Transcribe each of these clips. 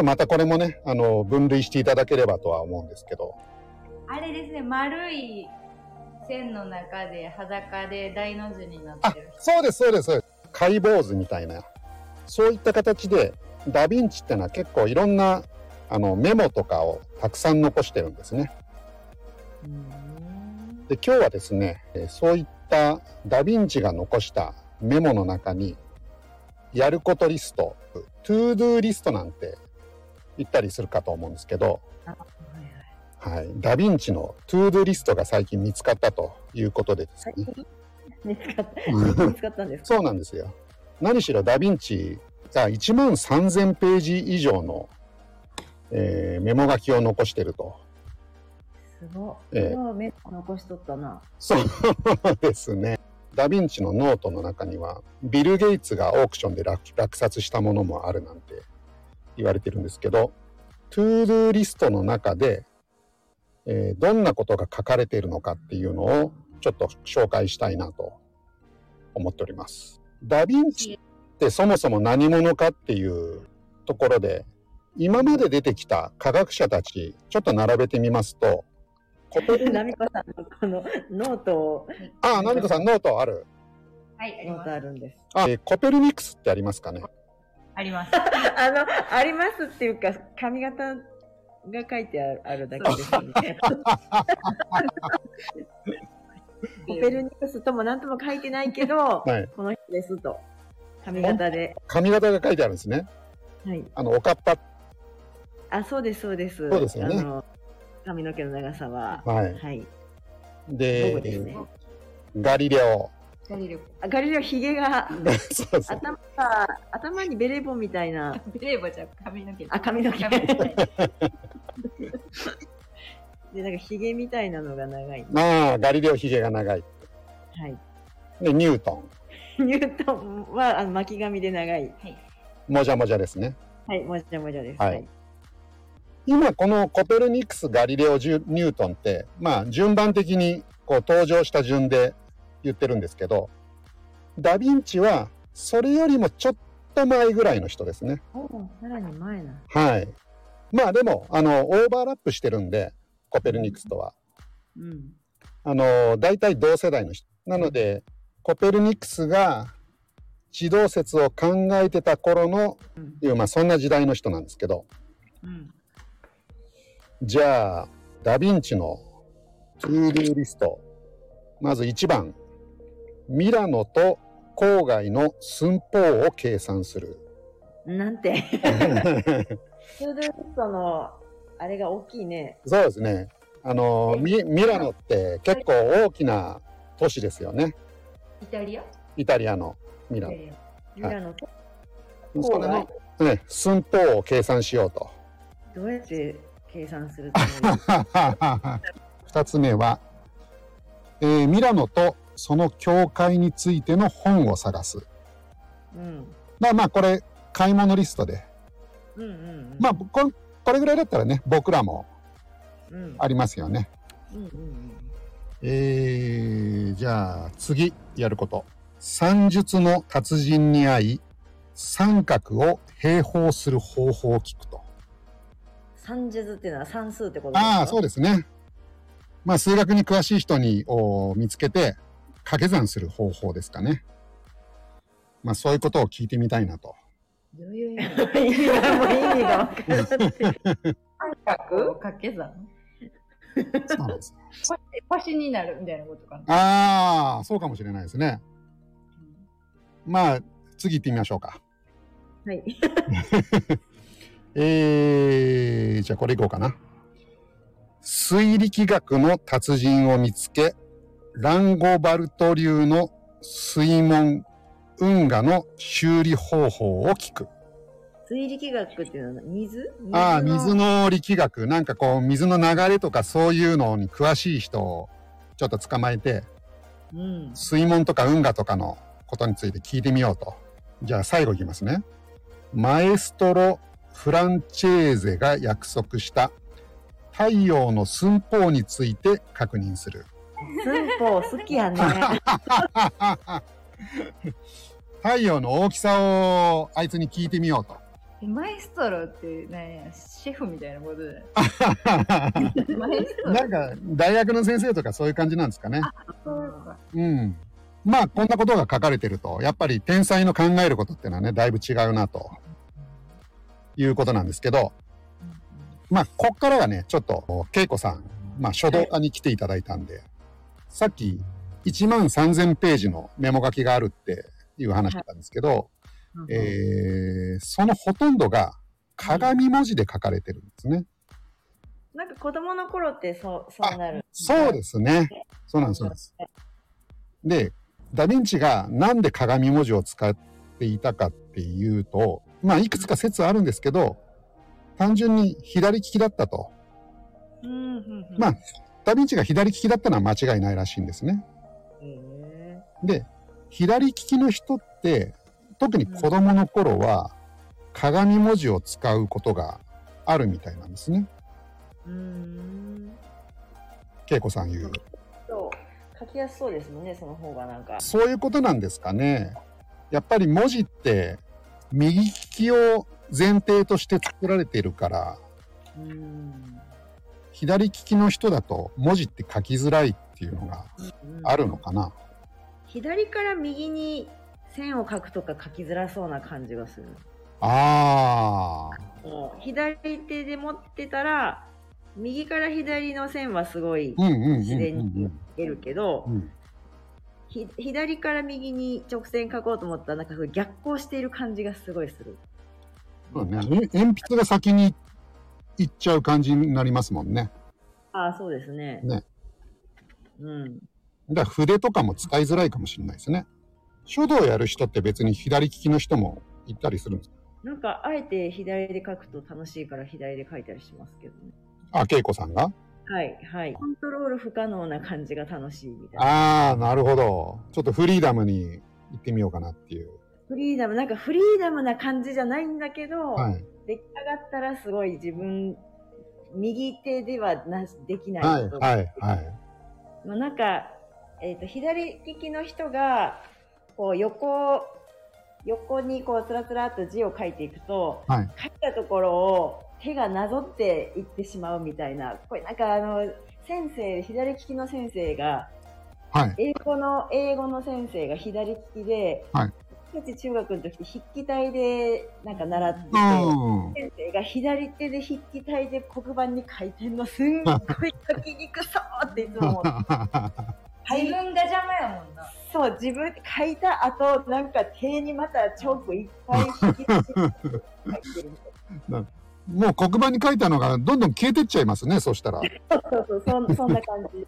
とまたこれもね、あの、分類していただければとは思うんですけど。あれですね、丸い線の中で裸で大の字になっあてる、人。そうです、そうです、そうです。解剖図みたいな。そういった形で、ダヴィンチってのは結構いろんな、あの、メモとかをたくさん残してるんですね。うんで、今日はですね、えーそういったダヴィンチが残したメモの中に、やることリスト、トゥードゥーリストなんて言ったりするかと思うんですけど、あはい。ダヴィンチのトゥードゥーリストが最近見つかったということでですね。見つかった。見つかったんですか？そうなんですよ。何しろダヴィンチが1万3000ページ以上の、えーメモ書きを残してると。すごい。ええそれはメモ残しとったな。そうですね。ダヴィンチのノートの中には、ビル・ゲイツがオークションで落落札したものもあるなんて言われてるんですけど、トゥードゥーリストの中で、えーどんなことが書かれているのかっていうのをちょっと紹介したいなと思っております。ダヴィンチってそもそも何者かっていうところで、今まで出てきた科学者たち、ちょっと並べてみますと、コペルニナミコさんのこのノートを、ああ、ナミコさんノートある。はい、ノート。あるんです。あ、えーコペルニクスってありますかね。あります。あの、ありますっていうか、髪型が書いてあるあるだけですよね。コペルニクスとも何とも書いてないけど、はい。この人ですと。髪型で。髪型が書いてあるんですね。はい。あの、おかっぱ。あ、そうです、そうです。そうですよねあの髪の毛の長さは。はい。はい。で、僕ですね。ガリレオ。ガリレオ。あガリレオ、ヒゲが、そうそう。頭が、頭にベレー帽みたいな。ベレー帽じゃ髪の毛。あ髪の毛髪の毛で、なんかヒゲみたいなのが長い。まあ、ガリレオヒゲが長い。はい。で、ニュートニュートンはあの巻き髪で長い。はい。ン。もじゃもじゃですね。はい、もじゃもじゃです。はい今、このコペルニクス、ガリレオ、ジュニュートンって、まあ、順番的にこう登場した順で言ってるんですけど、ダヴィンチは、それよりもちょっと前ぐらいの人ですね。さらに前な。はい。まあでも、あの、オーバーラップしてるんで、コペルニクスとは。うん。あの、大体同世代の人。なので、コペルニクスが地動説を考えてた頃の、うん。いう、まあそんな時代の人なんですけど、うん。じゃあ、ダヴィンチのトゥードゥーリスト。まず1番。ミラノと郊外の寸法を計算する。なんて。フードリストの、あれが大きいね。そうですね。あの、ミミラノって結構大きな都市ですよね。イタリア？イタリアのミラノ。えミラノと、それの、ね、寸法を計算しようと。どうやって計算するつもり？二つ目は、えーミラノとその教会についての本を探す。うん。まあまあ、これ、買い物リストで。うんうんうん。まあ、これこれぐらいだったらね、僕らもうん。ありますよね。うんうんえー、じゃあ、次、やること。算術の達人に会い、三角を平方する方法を聞くと。算術っていうのは算数ってことですか？ああ、そうですね。まあ、数学に詳しい人にお見つけて、掛け算する方法ですかね。まあ、そういうことを聞いてみたいなと。どういう意味意味がもう意味がわからない。三角掛け算？そうなんです。星になるみたいなことかな？ああ、そうかもしれないですね。まあ、次行ってみましょうか。はい。えー、じゃあこれいこうかな。推力学の達人を見つけ、ランゴバルト流の水門、運河の修理方法を聞く。水力学っていうのは水？ああ、水。の力学。なんかこう、水の流れとかそういうのに詳しい人をちょっと捕まえて、うん。水門とか運河とかのことについて聞いてみようと。じゃあ最後いきますね。マエストロ・フランチェーゼが約束した太陽の寸法について確認する。寸法好きやね。太陽の大きさをあいつに聞いてみようと。えマエストロって何やシェフみたいなことじゃないマエストロなんか、大学の先生とかそういう感じなんですかね。そうん。まあ、こんなことが書かれてると、やっぱり天才の考えることっていうのはね、だいぶ違うな、ということなんですけど、まあ、こっからはね、ちょっと、恵子さん、まあ、書道家に来ていただいたんで、さっき、1万3000ページのメモ書きがあるっていう話だったんですけど、えーそのほとんどが鏡文字で書かれてるんですね。なんか子供の頃ってそう、そうなる。そうですね。そうなんです、そうです。で、ダヴィンチがなんで鏡文字を使っていたかっていうと、まあ、いくつか説あるんですけど、単純に左利きだったと。うんうんうん。まあ、ダヴィンチが左利きだったのは間違いないらしいんですね。へで、左利きの人って、特に子供の頃は、鏡文字を使うことがあるみたいなんですね。ーうーん。恵子さん言う。そう。書きやすそうですもんね、その方がなんか。そういうことなんですかね。やっぱり文字って、右利きを前提として作られているから、うーん。左利きの人だと文字って書きづらいっていうのがうんあるのかな？左から右に線を書くとか書きづらそうな感じがする。ああ。左手で持ってたら、右から左の線はすごいうんうんうん自然にうん出るけど、左から右に直線書こうと思ったら、なんか逆行している感じがすごいする。そうね。え鉛筆が先に行っちゃう感じになりますもんね。ああ、そうですね。ね。うん。だから筆とかも使いづらいかもしれないですね。書道やる人って別に左利きの人もいたりするんですか？なんか、あえて左で書くと楽しいから左で書いたりしますけどね。あ、恵子さんが？はい、はい。コントロール不可能な感じが楽しいみたいな。ああ、なるほど。ちょっとフリーダムに行ってみようかなっていう。フリーダム、なんかフリーダムな感じじゃないんだけど、はい。出来上がったらすごい自分、右手ではなしできないはい、ことはい、はい。まあなんか、えっ、と、左利きの人が、こう横、横にこうつらつらっと字を書いていくと、はい書いたところを手がなぞっていってしまうみたいな、これなんかあの、先生、左利きの先生が、はい。英語の、英語の先生が左利きで、はい私たち中学の時筆記体でなんか習ってて、うん。先生が左手で筆記体で黒板に書いてんのすんごい書きにくそうっていつも思って。は い自分が邪魔やもんなそう、自分で書いた後、なんか手にまたチョークいっぱい引き出してもう黒板に書いたのがどんどん消えてっちゃいますね、そしたら。そうそうそう、そんな感じ。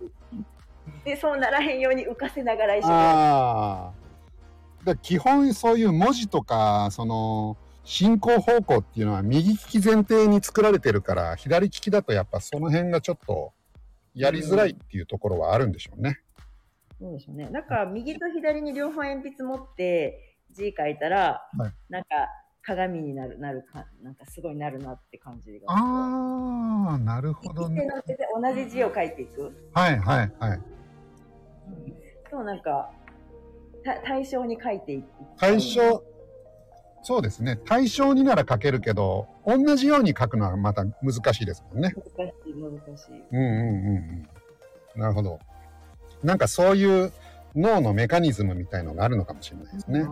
で、そうならへんように浮かせながら一緒に。だ基本そういう文字とか、その、進行方向っていうのは右利き前提に作られてるから、左利きだとやっぱその辺がちょっとやりづらいっていうところはあるんでしょうね。そうでしょうね。なんか、右と左に両方鉛筆持って字書いたら、はいなんか、鏡になる、なるか、なんかすごいなるなって感じが。ああ、なるほどね。右手の手で同じ字を書いていく。はいはいはい。そう、なんか、た対象に書いていく。対象、そうですね。対象になら書けるけど、同じように書くのはまた難しいですもんね。難しい、難しい。うんうんうんうん。なるほど。なんかそういう脳のメカニズムみたいのがあるのかもしれないですね。